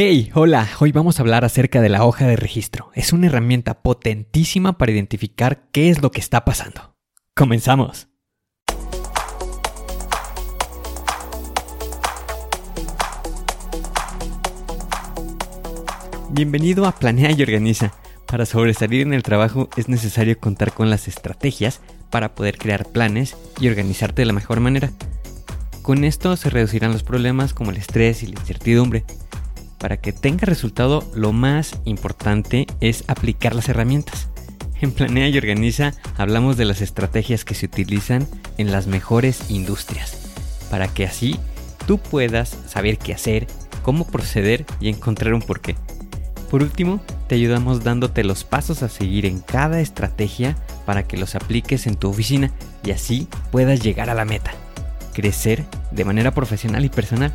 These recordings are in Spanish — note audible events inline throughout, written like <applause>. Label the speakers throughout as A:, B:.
A: Hey, hola, hoy vamos a hablar acerca de la hoja de registro. Es una herramienta potentísima para identificar qué es lo que está pasando. Comenzamos. Bienvenido a Planea y Organiza. Para sobresalir en el trabajo es necesario contar con las estrategias para poder crear planes y organizarte de la mejor manera. Con esto se reducirán los problemas como el estrés y la incertidumbre para que tenga resultado, lo más importante es aplicar las herramientas. En Planea y Organiza hablamos de las estrategias que se utilizan en las mejores industrias, para que así tú puedas saber qué hacer, cómo proceder y encontrar un porqué. Por último, te ayudamos dándote los pasos a seguir en cada estrategia para que los apliques en tu oficina y así puedas llegar a la meta, crecer de manera profesional y personal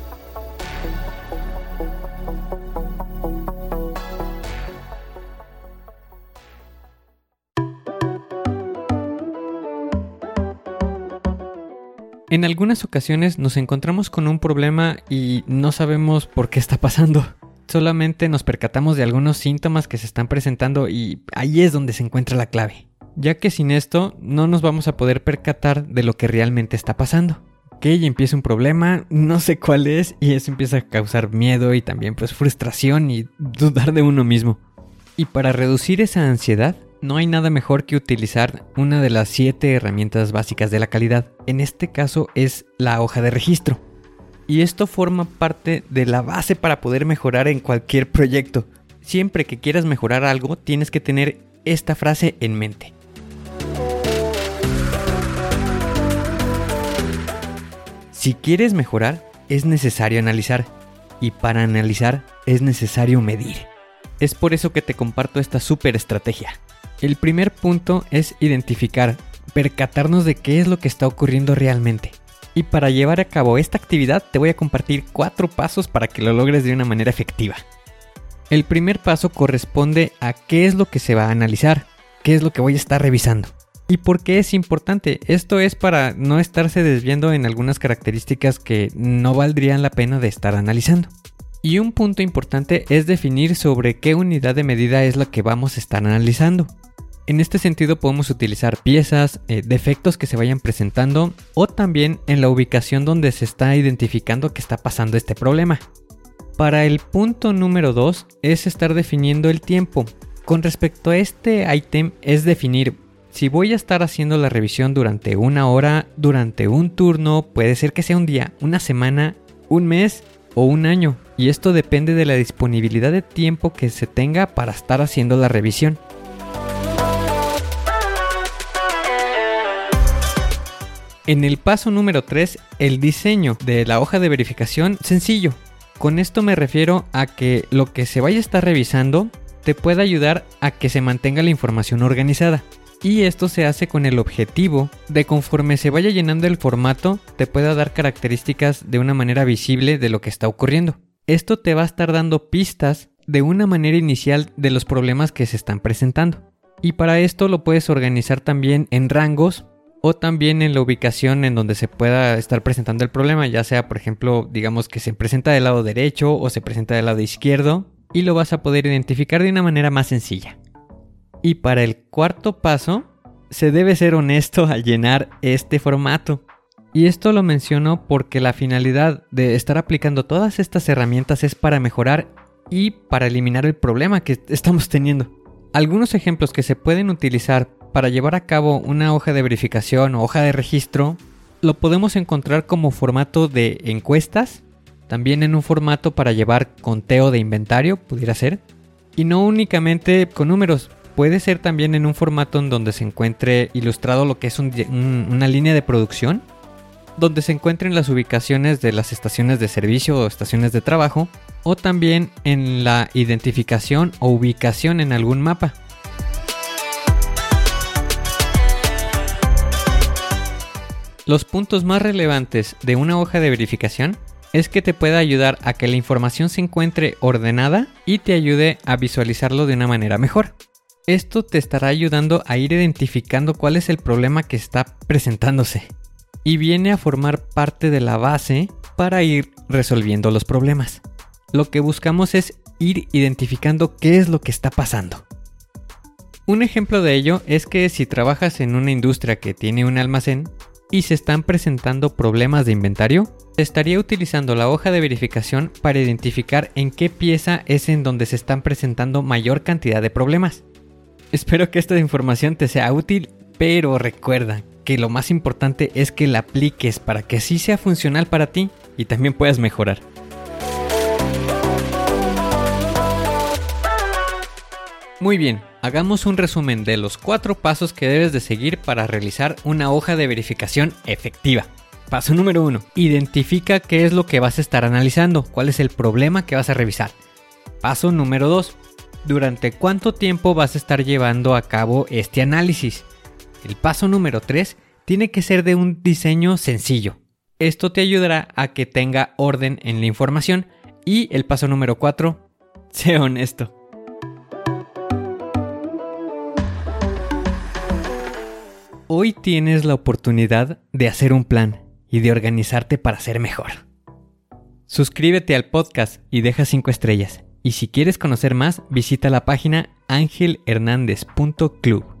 A: En algunas ocasiones nos encontramos con un problema y no sabemos por qué está pasando. Solamente nos percatamos de algunos síntomas que se están presentando y ahí es donde se encuentra la clave. Ya que sin esto no nos vamos a poder percatar de lo que realmente está pasando. Que y empieza un problema, no sé cuál es, y eso empieza a causar miedo y también pues frustración y dudar de uno mismo. Y para reducir esa ansiedad, no hay nada mejor que utilizar una de las siete herramientas básicas de la calidad. En este caso es la hoja de registro. Y esto forma parte de la base para poder mejorar en cualquier proyecto. Siempre que quieras mejorar algo, tienes que tener esta frase en mente. Si quieres mejorar, es necesario analizar. Y para analizar, es necesario medir. Es por eso que te comparto esta super estrategia. El primer punto es identificar, percatarnos de qué es lo que está ocurriendo realmente. Y para llevar a cabo esta actividad te voy a compartir cuatro pasos para que lo logres de una manera efectiva. El primer paso corresponde a qué es lo que se va a analizar, qué es lo que voy a estar revisando. ¿Y por qué es importante? Esto es para no estarse desviando en algunas características que no valdrían la pena de estar analizando. Y un punto importante es definir sobre qué unidad de medida es la que vamos a estar analizando. En este sentido podemos utilizar piezas, eh, defectos que se vayan presentando o también en la ubicación donde se está identificando que está pasando este problema. Para el punto número 2 es estar definiendo el tiempo. Con respecto a este ítem es definir si voy a estar haciendo la revisión durante una hora, durante un turno, puede ser que sea un día, una semana, un mes o un año. Y esto depende de la disponibilidad de tiempo que se tenga para estar haciendo la revisión. En el paso número 3, el diseño de la hoja de verificación sencillo. Con esto me refiero a que lo que se vaya a estar revisando te pueda ayudar a que se mantenga la información organizada. Y esto se hace con el objetivo de conforme se vaya llenando el formato te pueda dar características de una manera visible de lo que está ocurriendo. Esto te va a estar dando pistas de una manera inicial de los problemas que se están presentando. Y para esto lo puedes organizar también en rangos o también en la ubicación en donde se pueda estar presentando el problema, ya sea por ejemplo digamos que se presenta del lado derecho o se presenta del lado izquierdo y lo vas a poder identificar de una manera más sencilla. Y para el cuarto paso, se debe ser honesto al llenar este formato. Y esto lo menciono porque la finalidad de estar aplicando todas estas herramientas es para mejorar y para eliminar el problema que estamos teniendo. Algunos ejemplos que se pueden utilizar para llevar a cabo una hoja de verificación o hoja de registro, lo podemos encontrar como formato de encuestas, también en un formato para llevar conteo de inventario, pudiera ser, y no únicamente con números, puede ser también en un formato en donde se encuentre ilustrado lo que es una línea de producción, donde se encuentren las ubicaciones de las estaciones de servicio o estaciones de trabajo, o también en la identificación o ubicación en algún mapa. Los puntos más relevantes de una hoja de verificación es que te pueda ayudar a que la información se encuentre ordenada y te ayude a visualizarlo de una manera mejor. Esto te estará ayudando a ir identificando cuál es el problema que está presentándose y viene a formar parte de la base para ir resolviendo los problemas. Lo que buscamos es ir identificando qué es lo que está pasando. Un ejemplo de ello es que si trabajas en una industria que tiene un almacén y se están presentando problemas de inventario, estaría utilizando la hoja de verificación para identificar en qué pieza es en donde se están presentando mayor cantidad de problemas. Espero que esta información te sea útil, pero recuerda que lo más importante es que la apliques para que así sea funcional para ti y también puedas mejorar. Muy bien, hagamos un resumen de los cuatro pasos que debes de seguir para realizar una hoja de verificación efectiva. Paso número 1. Identifica qué es lo que vas a estar analizando, cuál es el problema que vas a revisar. Paso número 2. Durante cuánto tiempo vas a estar llevando a cabo este análisis. El paso número 3 tiene que ser de un diseño sencillo. Esto te ayudará a que tenga orden en la información. Y el paso número 4, <laughs> sé honesto. Hoy tienes la oportunidad de hacer un plan y de organizarte para ser mejor. Suscríbete al podcast y deja 5 estrellas. Y si quieres conocer más, visita la página angelhernandez.club.